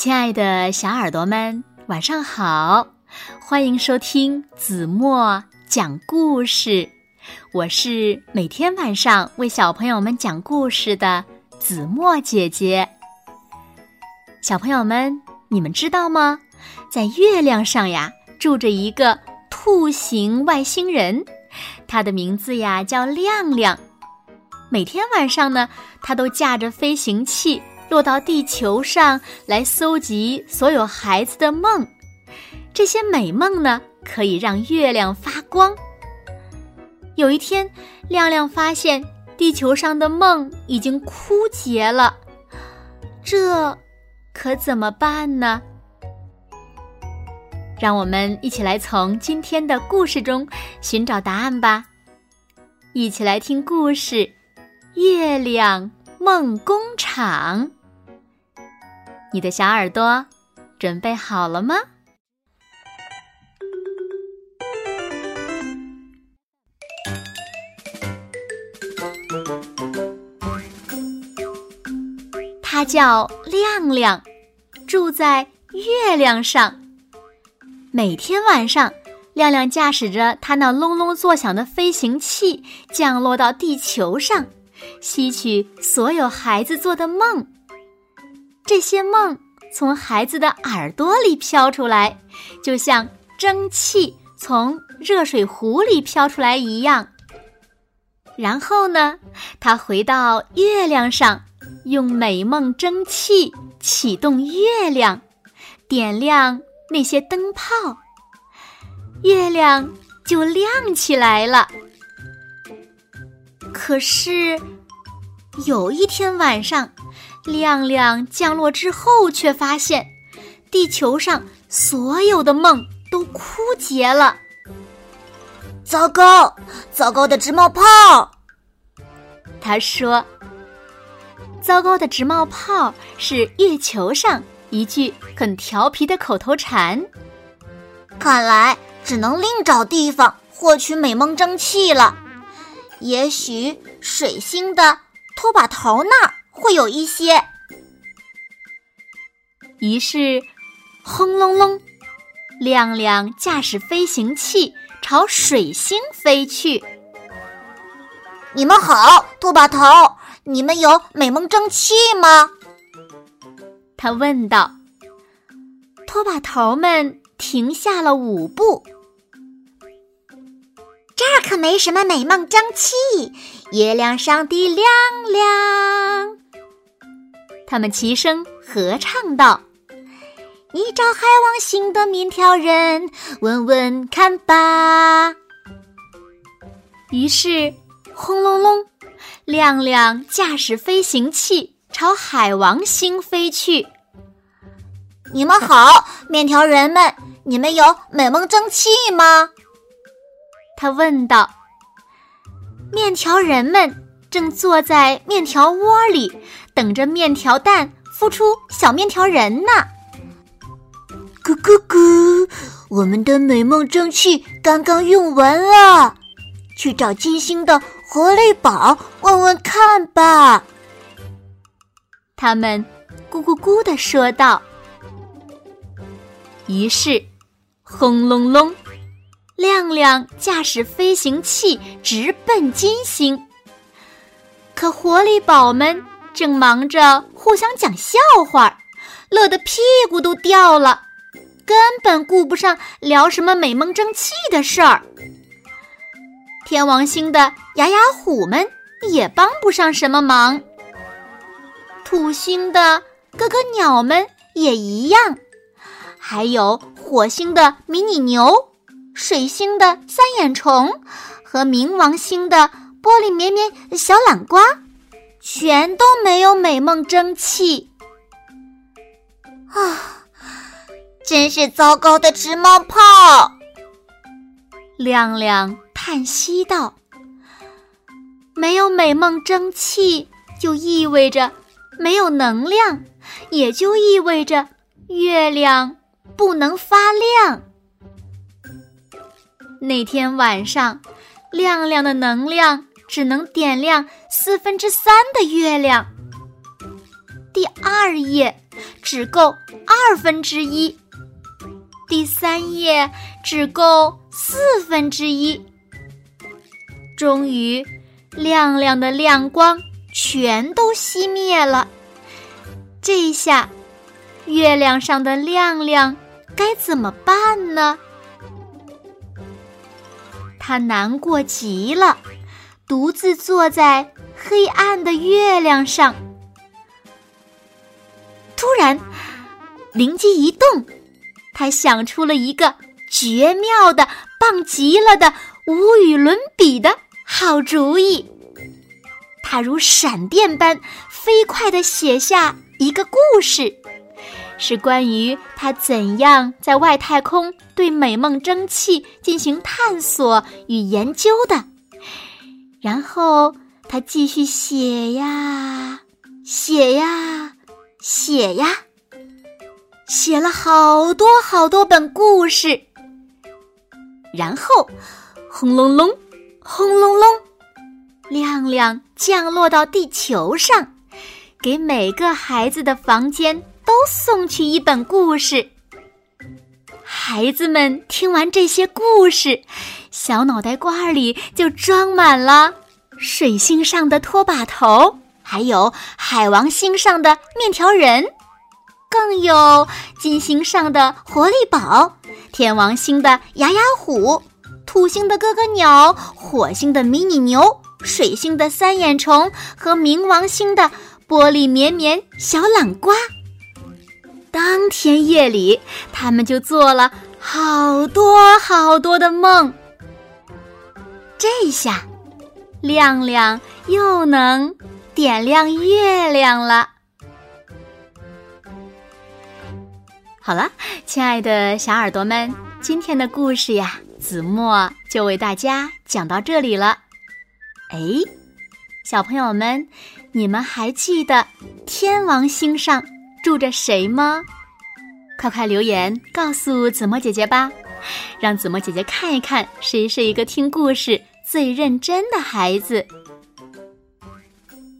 亲爱的小耳朵们，晚上好！欢迎收听子墨讲故事，我是每天晚上为小朋友们讲故事的子墨姐姐。小朋友们，你们知道吗？在月亮上呀，住着一个兔形外星人，他的名字呀叫亮亮。每天晚上呢，他都驾着飞行器。落到地球上来搜集所有孩子的梦，这些美梦呢，可以让月亮发光。有一天，亮亮发现地球上的梦已经枯竭了，这可怎么办呢？让我们一起来从今天的故事中寻找答案吧！一起来听故事《月亮梦工厂》。你的小耳朵准备好了吗？他叫亮亮，住在月亮上。每天晚上，亮亮驾驶着他那隆隆作响的飞行器降落到地球上，吸取所有孩子做的梦。这些梦从孩子的耳朵里飘出来，就像蒸汽从热水壶里飘出来一样。然后呢，他回到月亮上，用美梦蒸汽启动月亮，点亮那些灯泡，月亮就亮起来了。可是有一天晚上。亮亮降落之后，却发现地球上所有的梦都枯竭了。糟糕，糟糕的直冒泡！他说：“糟糕的直冒泡是月球上一句很调皮的口头禅。看来只能另找地方获取美梦蒸汽了。也许水星的拖把头那儿。”会有一些。于是，轰隆隆，亮亮驾驶飞行器朝水星飞去。你们好，拖把头，你们有美梦蒸汽吗？他问道。拖把头们停下了舞步。这儿可没什么美梦蒸汽，月亮上的亮亮。他们齐声合唱道：“你找海王星的面条人，问问看吧。”于是，轰隆隆，亮亮驾驶飞行器朝海王星飞去。你们好，面条人们，你们有美梦蒸汽吗？他问道。面条人们。正坐在面条窝里，等着面条蛋孵出小面条人呢。咕咕咕！我们的美梦蒸汽刚刚用完了，去找金星的活力宝问问看吧。他们咕咕咕的说道。于是，轰隆隆，亮亮驾驶飞行器直奔金星。可活力宝们正忙着互相讲笑话，乐得屁股都掉了，根本顾不上聊什么美梦争气的事儿。天王星的牙牙虎们也帮不上什么忙，土星的哥哥鸟们也一样，还有火星的迷你牛、水星的三眼虫和冥王星的。玻璃绵绵小懒瓜，全都没有美梦蒸汽啊！真是糟糕的直冒泡。亮亮叹息道：“没有美梦蒸汽，就意味着没有能量，也就意味着月亮不能发亮。”那天晚上，亮亮的能量。只能点亮四分之三的月亮。第二页只够二分之一，第三页只够四分之一。终于，亮亮的亮光全都熄灭了。这下，月亮上的亮亮该怎么办呢？他难过极了，独自坐在黑暗的月亮上。突然，灵机一动，他想出了一个绝妙的、棒极了的、无与伦比的。好主意！他如闪电般飞快地写下一个故事，是关于他怎样在外太空对美梦蒸汽进行探索与研究的。然后他继续写呀，写呀，写呀，写了好多好多本故事。然后，轰隆隆。轰隆隆，亮亮降落到地球上，给每个孩子的房间都送去一本故事。孩子们听完这些故事，小脑袋瓜里就装满了水星上的拖把头，还有海王星上的面条人，更有金星上的活力宝，天王星的牙牙虎。土星的哥哥鸟，火星的迷你牛，水星的三眼虫和冥王星的玻璃绵绵小懒瓜。当天夜里，他们就做了好多好多的梦。这下，亮亮又能点亮月亮了。好了，亲爱的小耳朵们，今天的故事呀。子墨就为大家讲到这里了。哎，小朋友们，你们还记得天王星上住着谁吗？快快留言告诉子墨姐姐吧，让子墨姐姐看一看谁是一个听故事最认真的孩子。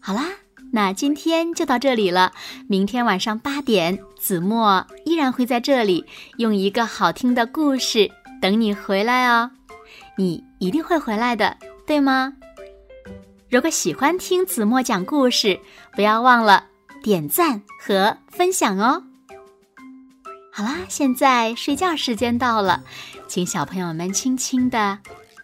好啦，那今天就到这里了。明天晚上八点，子墨依然会在这里用一个好听的故事。等你回来哦，你一定会回来的，对吗？如果喜欢听子墨讲故事，不要忘了点赞和分享哦。好啦，现在睡觉时间到了，请小朋友们轻轻的